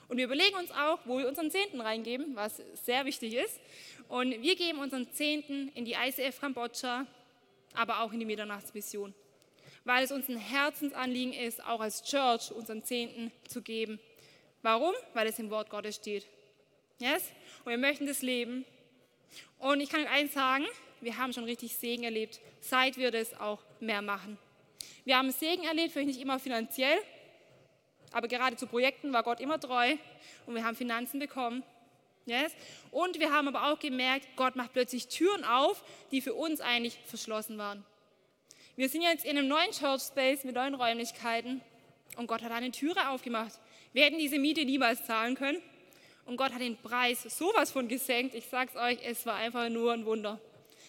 Und wir überlegen uns auch, wo wir unseren Zehnten reingeben, was sehr wichtig ist. Und wir geben unseren Zehnten in die ICF Kambodscha, aber auch in die Mitternachtsmission, weil es uns ein Herzensanliegen ist, auch als Church unseren Zehnten zu geben. Warum? Weil es im Wort Gottes steht. Yes? Und wir möchten das leben. Und ich kann euch eins sagen, wir haben schon richtig Segen erlebt, seit wir das auch mehr machen. Wir haben Segen erlebt, vielleicht nicht immer finanziell, aber gerade zu Projekten war Gott immer treu und wir haben Finanzen bekommen. Yes? Und wir haben aber auch gemerkt, Gott macht plötzlich Türen auf, die für uns eigentlich verschlossen waren. Wir sind jetzt in einem neuen Church Space mit neuen Räumlichkeiten und Gott hat eine Türe aufgemacht. Wir hätten diese Miete niemals zahlen können und Gott hat den Preis sowas von gesenkt. Ich sag's euch, es war einfach nur ein Wunder.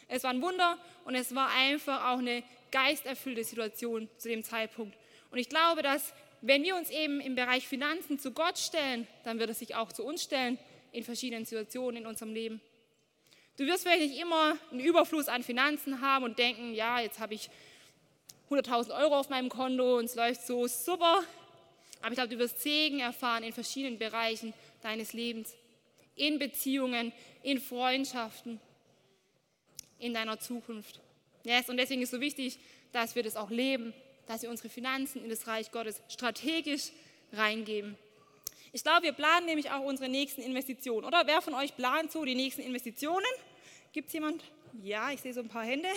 Es war ein Wunder und es war einfach auch eine geisterfüllte Situation zu dem Zeitpunkt. Und ich glaube, dass wenn wir uns eben im Bereich Finanzen zu Gott stellen, dann wird er sich auch zu uns stellen in verschiedenen Situationen in unserem Leben. Du wirst vielleicht nicht immer einen Überfluss an Finanzen haben und denken, ja, jetzt habe ich 100.000 Euro auf meinem Konto und es läuft so super. Aber ich glaube, du wirst Segen erfahren in verschiedenen Bereichen deines Lebens. In Beziehungen, in Freundschaften, in deiner Zukunft. Yes, und deswegen ist es so wichtig, dass wir das auch leben, dass wir unsere Finanzen in das Reich Gottes strategisch reingeben. Ich glaube, wir planen nämlich auch unsere nächsten Investitionen. Oder wer von euch plant so die nächsten Investitionen? Gibt es jemand? Ja, ich sehe so ein paar Hände.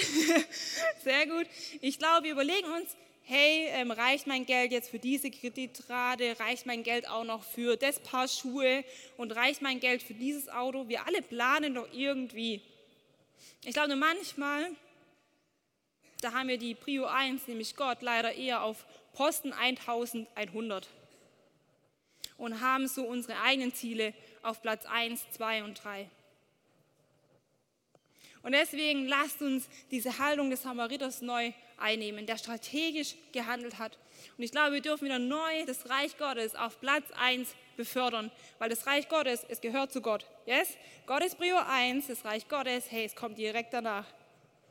Sehr gut. Ich glaube, wir überlegen uns, hey, ähm, reicht mein Geld jetzt für diese Kreditrate? Reicht mein Geld auch noch für das Paar Schuhe? Und reicht mein Geld für dieses Auto? Wir alle planen doch irgendwie. Ich glaube manchmal, da haben wir die Prio 1, nämlich Gott, leider eher auf Posten 1100 und haben so unsere eigenen Ziele auf Platz 1, 2 und 3. Und deswegen lasst uns diese Haltung des Samariters neu einnehmen, der strategisch gehandelt hat. Und ich glaube, wir dürfen wieder neu das Reich Gottes auf Platz 1 befördern, weil das Reich Gottes, es gehört zu Gott. Yes? Gott ist Prio 1, das Reich Gottes, hey, es kommt direkt danach.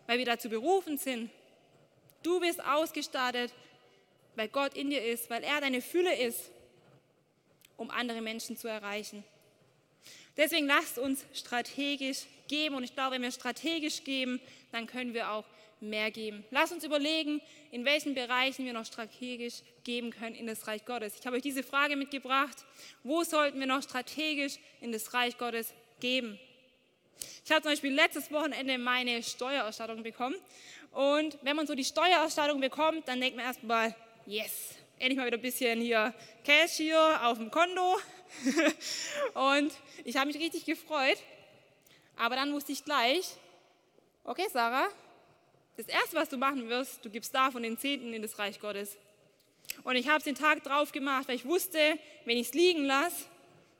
Weil wir dazu berufen sind. Du bist ausgestattet, weil Gott in dir ist, weil er deine Fülle ist, um andere Menschen zu erreichen. Deswegen lasst uns strategisch geben. Und ich glaube, wenn wir strategisch geben, dann können wir auch mehr geben. Lasst uns überlegen, in welchen Bereichen wir noch strategisch geben können in das Reich Gottes. Ich habe euch diese Frage mitgebracht. Wo sollten wir noch strategisch in das Reich Gottes geben? Ich habe zum Beispiel letztes Wochenende meine Steuererstattung bekommen. Und wenn man so die Steuererstattung bekommt, dann denkt man erstmal, yes, endlich mal wieder ein bisschen hier Cash hier auf dem Konto. und ich habe mich richtig gefreut. Aber dann wusste ich gleich, okay Sarah, das Erste, was du machen wirst, du gibst davon den Zehnten in das Reich Gottes. Und ich habe es den Tag drauf gemacht, weil ich wusste, wenn ich es liegen lasse,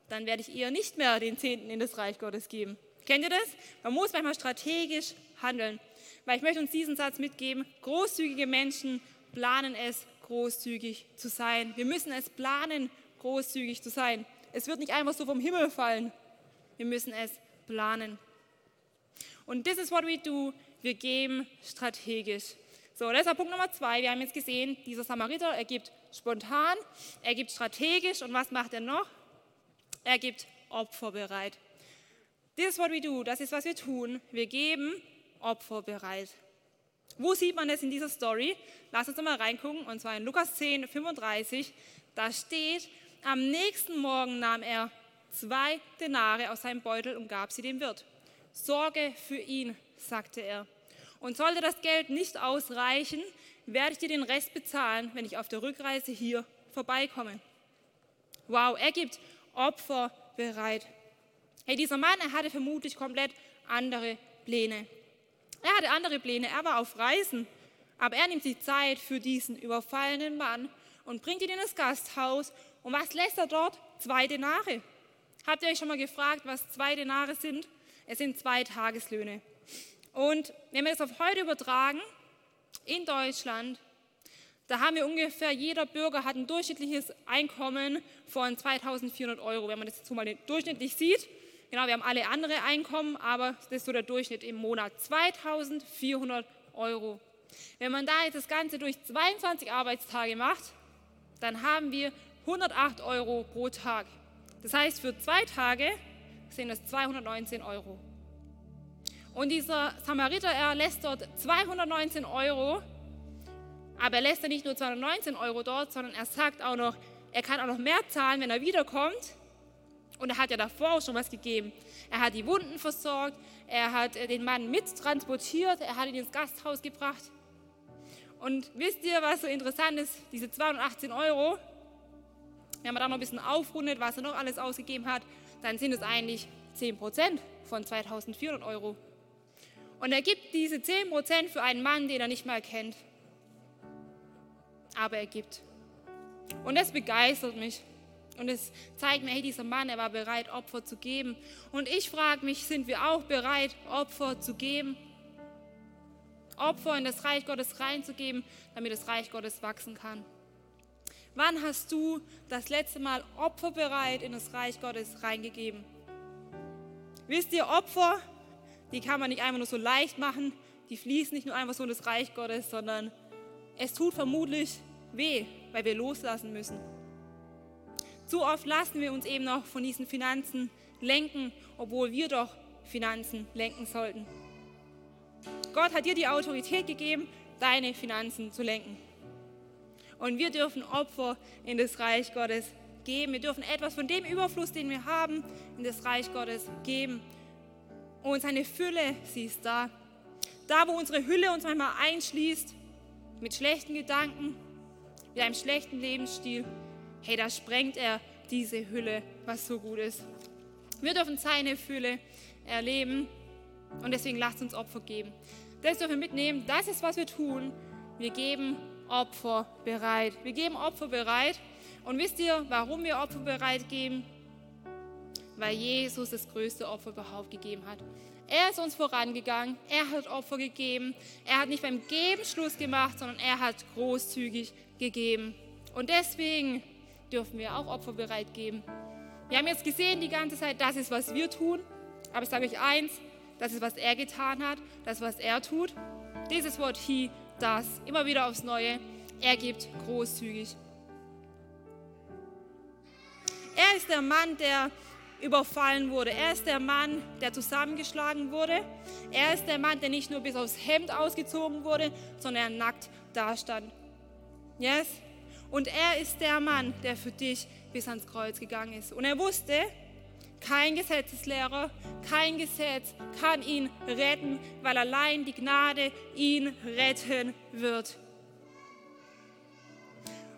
dann werde ich eher nicht mehr den Zehnten in das Reich Gottes geben. Kennt ihr das? Man muss manchmal strategisch handeln. Weil ich möchte uns diesen Satz mitgeben, großzügige Menschen planen es, großzügig zu sein. Wir müssen es planen, großzügig zu sein. Es wird nicht einfach so vom Himmel fallen. Wir müssen es planen. Und this is what we do. Wir geben strategisch. So, das war Punkt Nummer zwei. Wir haben jetzt gesehen, dieser Samariter, er gibt spontan, er gibt strategisch und was macht er noch? Er gibt Opfer bereit. This is what we do. Das ist, was wir tun. Wir geben Opfer bereit. Wo sieht man das in dieser Story? Lass uns mal reingucken, und zwar in Lukas 10, 35. Da steht, am nächsten Morgen nahm er zwei Denare aus seinem Beutel und gab sie dem Wirt. Sorge für ihn, sagte er. Und sollte das Geld nicht ausreichen, werde ich dir den Rest bezahlen, wenn ich auf der Rückreise hier vorbeikomme. Wow, er gibt Opfer bereit. Hey, dieser Mann, er hatte vermutlich komplett andere Pläne. Er hatte andere Pläne, er war auf Reisen, aber er nimmt sich Zeit für diesen überfallenen Mann und bringt ihn in das Gasthaus. Und was lässt er dort? Zwei Denare. Habt ihr euch schon mal gefragt, was zwei Denare sind? Es sind zwei Tageslöhne. Und wenn wir das auf heute übertragen, in Deutschland, da haben wir ungefähr, jeder Bürger hat ein durchschnittliches Einkommen von 2400 Euro, wenn man das jetzt mal durchschnittlich sieht. Genau, wir haben alle andere Einkommen, aber das ist so der Durchschnitt im Monat. 2400 Euro. Wenn man da jetzt das Ganze durch 22 Arbeitstage macht, dann haben wir 108 Euro pro Tag. Das heißt, für zwei Tage sind es 219 Euro. Und dieser Samariter, er lässt dort 219 Euro, aber er lässt ja nicht nur 219 Euro dort, sondern er sagt auch noch, er kann auch noch mehr zahlen, wenn er wiederkommt. Und er hat ja davor auch schon was gegeben. Er hat die Wunden versorgt, er hat äh, den Mann mittransportiert, er hat ihn ins Gasthaus gebracht. Und wisst ihr, was so interessant ist? Diese 218 Euro, wenn man da noch ein bisschen aufrundet, was er noch alles ausgegeben hat, dann sind es eigentlich 10 Prozent von 2400 Euro. Und er gibt diese 10 Prozent für einen Mann, den er nicht mal kennt. Aber er gibt. Und das begeistert mich. Und es zeigt mir, hey, dieser Mann, er war bereit, Opfer zu geben. Und ich frage mich, sind wir auch bereit, Opfer zu geben? Opfer in das Reich Gottes reinzugeben, damit das Reich Gottes wachsen kann. Wann hast du das letzte Mal Opfer bereit in das Reich Gottes reingegeben? Wisst ihr, Opfer, die kann man nicht einfach nur so leicht machen, die fließen nicht nur einfach so in das Reich Gottes, sondern Es tut vermutlich weh, weil wir loslassen müssen. Zu oft lassen wir uns eben noch von diesen Finanzen lenken, obwohl wir doch Finanzen lenken sollten. Gott hat dir die Autorität gegeben, deine Finanzen zu lenken. Und wir dürfen Opfer in das Reich Gottes geben. Wir dürfen etwas von dem Überfluss, den wir haben, in das Reich Gottes geben. Und seine Fülle, sie ist da. Da, wo unsere Hülle uns manchmal einschließt, mit schlechten Gedanken, mit einem schlechten Lebensstil, hey, da sprengt er diese Hülle, was so gut ist. Wir dürfen seine Fülle erleben und deswegen lasst uns Opfer geben. Das dürfen wir mitnehmen. Das ist, was wir tun. Wir geben Opfer bereit. Wir geben Opfer bereit. Und wisst ihr, warum wir Opfer bereit geben? Weil Jesus das größte Opfer überhaupt gegeben hat. Er ist uns vorangegangen, er hat Opfer gegeben. Er hat nicht beim Geben Schluss gemacht, sondern er hat großzügig gegeben. Und deswegen dürfen wir auch Opfer bereit geben. Wir haben jetzt gesehen die ganze Zeit, das ist, was wir tun. Aber ich sage euch eins, das ist, was er getan hat, das was er tut. Dieses Wort he, das, immer wieder aufs Neue. Er gibt großzügig. Er ist der Mann, der überfallen wurde. Er ist der Mann, der zusammengeschlagen wurde. Er ist der Mann, der nicht nur bis aufs Hemd ausgezogen wurde, sondern er nackt dastand. Yes? Und er ist der Mann, der für dich bis ans Kreuz gegangen ist. Und er wusste, kein Gesetzeslehrer, kein Gesetz kann ihn retten, weil allein die Gnade ihn retten wird.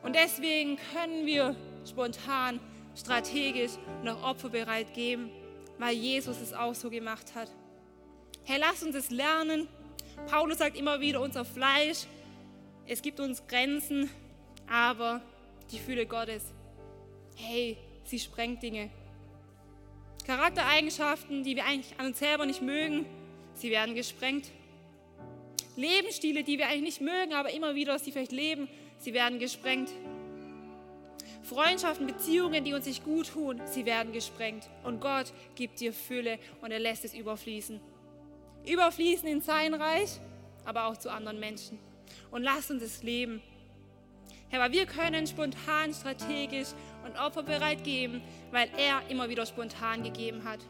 Und deswegen können wir spontan, strategisch noch Opfer bereit geben, weil Jesus es auch so gemacht hat. Herr, lass uns es lernen. Paulus sagt immer wieder, unser Fleisch, es gibt uns Grenzen, aber die Fühle Gottes, hey, sie sprengt Dinge. Charaktereigenschaften, die wir eigentlich an uns selber nicht mögen, sie werden gesprengt. Lebensstile, die wir eigentlich nicht mögen, aber immer wieder sie vielleicht leben, sie werden gesprengt. Freundschaften, Beziehungen, die uns nicht gut tun, sie werden gesprengt. Und Gott gibt dir Fülle und er lässt es überfließen. Überfließen in sein Reich, aber auch zu anderen Menschen. Und lass uns es leben. Herr, weil wir können spontan, strategisch und opferbereit geben, weil er immer wieder spontan gegeben hat.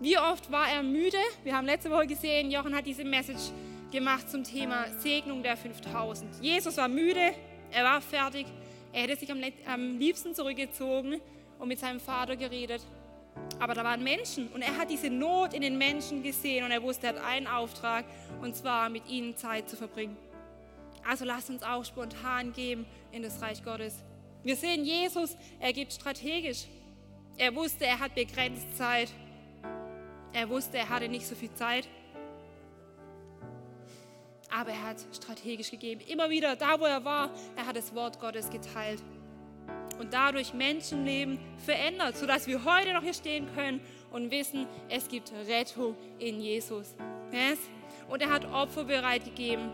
Wie oft war er müde? Wir haben letzte Woche gesehen, Jochen hat diese Message gemacht zum Thema Segnung der 5000. Jesus war müde, er war fertig, er hätte sich am, am liebsten zurückgezogen und mit seinem Vater geredet. Aber da waren Menschen und er hat diese Not in den Menschen gesehen und er wusste, er hat einen Auftrag und zwar mit ihnen Zeit zu verbringen. Also lasst uns auch spontan geben in das Reich Gottes. Wir sehen Jesus, er gibt strategisch. Er wusste, er hat begrenzt Zeit. Er wusste, er hatte nicht so viel Zeit. Aber er hat strategisch gegeben. Immer wieder, da wo er war, er hat das Wort Gottes geteilt. Und dadurch Menschenleben verändert, sodass wir heute noch hier stehen können und wissen, es gibt Rettung in Jesus. Yes? Und er hat Opfer bereit gegeben.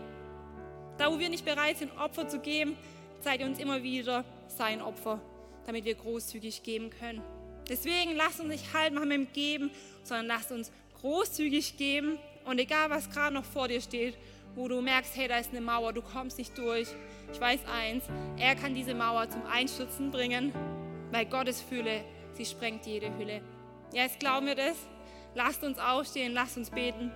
Da, wo wir nicht bereit sind, Opfer zu geben, zeigt uns immer wieder sein Opfer, damit wir großzügig geben können. Deswegen lasst uns nicht Halt machen mit dem Geben, sondern lasst uns großzügig geben. Und egal, was gerade noch vor dir steht, wo du merkst, hey, da ist eine Mauer, du kommst nicht durch. Ich weiß eins, er kann diese Mauer zum Einstürzen bringen, weil Gottes Fülle, sie sprengt jede Hülle. Jetzt glauben wir das. Lasst uns aufstehen, lasst uns beten.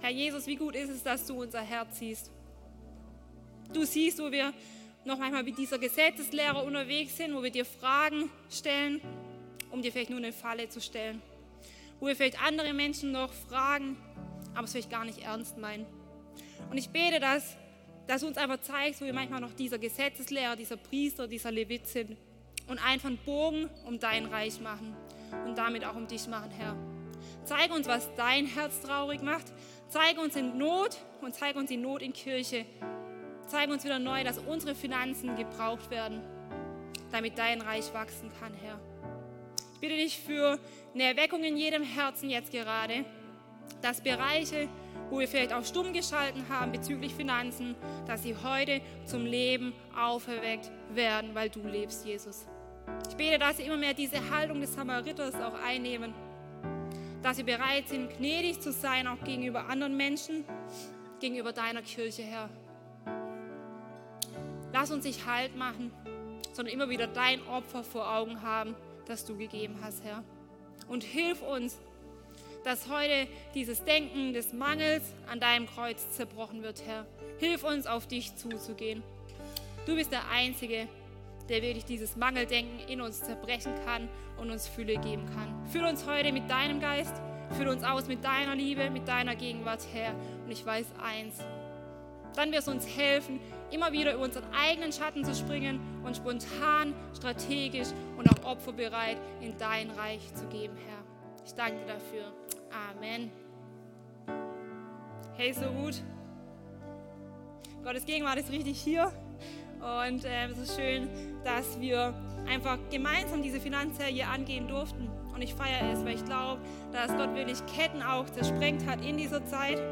Herr Jesus, wie gut ist es, dass du unser Herz siehst. Du siehst, wo wir noch manchmal mit dieser Gesetzeslehrer unterwegs sind, wo wir dir Fragen stellen, um dir vielleicht nur eine Falle zu stellen. Wo wir vielleicht andere Menschen noch fragen, aber es vielleicht gar nicht ernst meinen. Und ich bete, dass, dass du uns einfach zeigst, wo wir manchmal noch dieser Gesetzeslehrer, dieser Priester, dieser Levit sind und einfach einen Bogen um dein Reich machen und damit auch um dich machen, Herr. Zeige uns, was dein Herz traurig macht. Zeige uns in Not und zeige uns die Not in Kirche. Zeige uns wieder neu, dass unsere Finanzen gebraucht werden, damit dein Reich wachsen kann, Herr. Ich bitte dich für eine Erweckung in jedem Herzen jetzt gerade, dass Bereiche, wo wir vielleicht auch stumm geschalten haben bezüglich Finanzen, dass sie heute zum Leben auferweckt werden, weil du lebst, Jesus. Ich bete, dass sie immer mehr diese Haltung des Samariters auch einnehmen dass wir bereit sind, gnädig zu sein, auch gegenüber anderen Menschen, gegenüber deiner Kirche, Herr. Lass uns nicht Halt machen, sondern immer wieder dein Opfer vor Augen haben, das du gegeben hast, Herr. Und hilf uns, dass heute dieses Denken des Mangels an deinem Kreuz zerbrochen wird, Herr. Hilf uns, auf dich zuzugehen. Du bist der Einzige, der wirklich dieses Mangeldenken in uns zerbrechen kann und uns Fülle geben kann. Füll uns heute mit deinem Geist, füll uns aus mit deiner Liebe, mit deiner Gegenwart, Herr. Und ich weiß eins, dann wird es uns helfen, immer wieder über unseren eigenen Schatten zu springen und spontan, strategisch und auch opferbereit in dein Reich zu geben, Herr. Ich danke dir dafür. Amen. Hey, so gut. Gottes Gegenwart ist richtig hier. Und äh, es ist schön, dass wir einfach gemeinsam diese Finanzserie angehen durften. Und ich feiere es, weil ich glaube, dass Gott wirklich Ketten auch zersprengt hat in dieser Zeit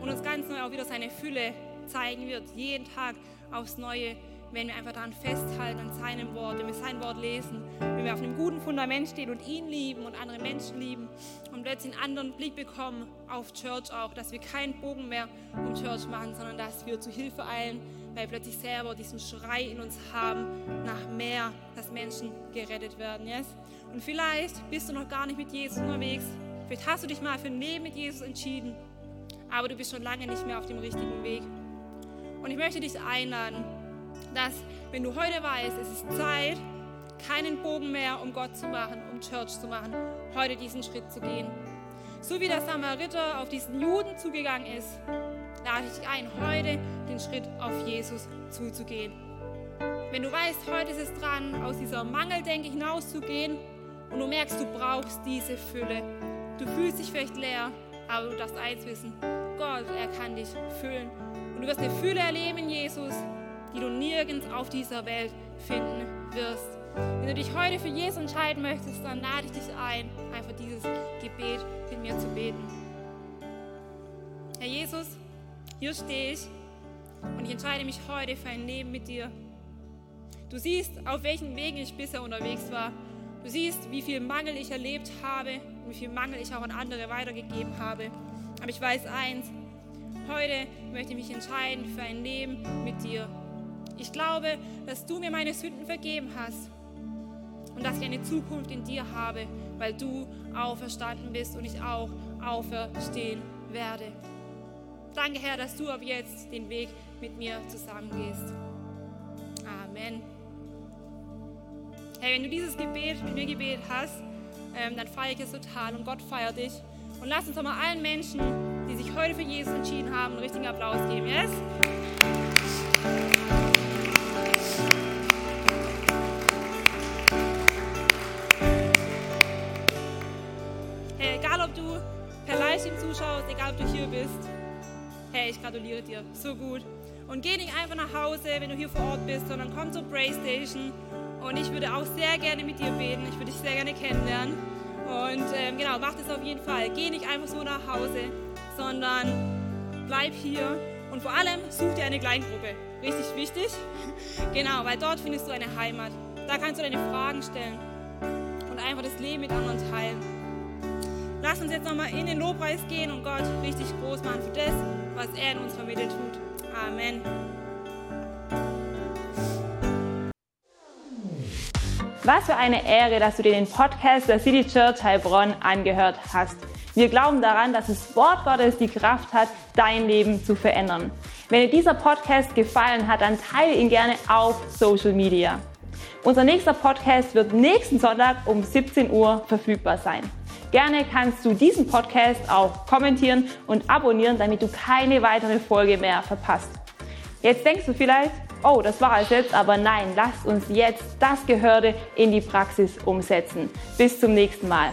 und uns ganz neu auch wieder seine Fülle zeigen wird, jeden Tag aufs Neue, wenn wir einfach daran festhalten, an seinem Wort, wenn wir sein Wort lesen, wenn wir auf einem guten Fundament stehen und ihn lieben und andere Menschen lieben und plötzlich einen anderen Blick bekommen auf Church auch, dass wir keinen Bogen mehr um Church machen, sondern dass wir zu Hilfe eilen, weil wir plötzlich selber diesen Schrei in uns haben nach mehr, dass Menschen gerettet werden. Yes? Und vielleicht bist du noch gar nicht mit Jesus unterwegs. Vielleicht hast du dich mal für ein Leben mit Jesus entschieden, aber du bist schon lange nicht mehr auf dem richtigen Weg. Und ich möchte dich einladen, dass, wenn du heute weißt, es ist Zeit, keinen Bogen mehr um Gott zu machen, um Church zu machen, heute diesen Schritt zu gehen. So wie der Samariter auf diesen Juden zugegangen ist, lade ich dich ein, heute den Schritt auf Jesus zuzugehen. Wenn du weißt, heute ist es dran, aus dieser Mangeldenke hinauszugehen und du merkst, du brauchst diese Fülle. Du fühlst dich vielleicht leer, aber du darfst eins wissen, Gott, er kann dich füllen. Und du wirst eine Fülle erleben in Jesus, die du nirgends auf dieser Welt finden wirst. Wenn du dich heute für Jesus entscheiden möchtest, dann lade ich dich ein, einfach dieses Gebet mit mir zu beten. Herr Jesus, hier stehe ich und ich entscheide mich heute für ein Leben mit dir. Du siehst, auf welchen Wegen ich bisher unterwegs war. Du siehst, wie viel Mangel ich erlebt habe und wie viel Mangel ich auch an andere weitergegeben habe. Aber ich weiß eins, heute möchte ich mich entscheiden für ein Leben mit dir. Ich glaube, dass du mir meine Sünden vergeben hast und dass ich eine Zukunft in dir habe, weil du auferstanden bist und ich auch auferstehen werde. Danke, Herr, dass du ab jetzt den Weg mit mir zusammengehst. Amen. Hey, wenn du dieses Gebet mit mir gebetet hast, ähm, dann feiere ich es total und Gott feiert dich. Und lass uns doch mal allen Menschen, die sich heute für Jesus entschieden haben, einen richtigen Applaus geben. Yes? Du bist, hey, ich gratuliere dir. So gut. Und geh nicht einfach nach Hause, wenn du hier vor Ort bist, sondern komm zur Playstation. Und ich würde auch sehr gerne mit dir beten. Ich würde dich sehr gerne kennenlernen. Und ähm, genau, mach das auf jeden Fall. Geh nicht einfach so nach Hause, sondern bleib hier. Und vor allem such dir eine Kleingruppe. Richtig wichtig. genau, weil dort findest du eine Heimat. Da kannst du deine Fragen stellen und einfach das Leben mit anderen teilen. Lass uns jetzt nochmal in den Lobpreis gehen und Gott richtig groß machen für das, was er in unserer Mitte tut. Amen. Was für eine Ehre, dass du dir den Podcast der City Church Heilbronn angehört hast. Wir glauben daran, dass das Wort Gottes die Kraft hat, dein Leben zu verändern. Wenn dir dieser Podcast gefallen hat, dann teile ihn gerne auf Social Media. Unser nächster Podcast wird nächsten Sonntag um 17 Uhr verfügbar sein. Gerne kannst du diesen Podcast auch kommentieren und abonnieren, damit du keine weitere Folge mehr verpasst. Jetzt denkst du vielleicht, oh, das war es jetzt, aber nein, lasst uns jetzt das Gehörte in die Praxis umsetzen. Bis zum nächsten Mal.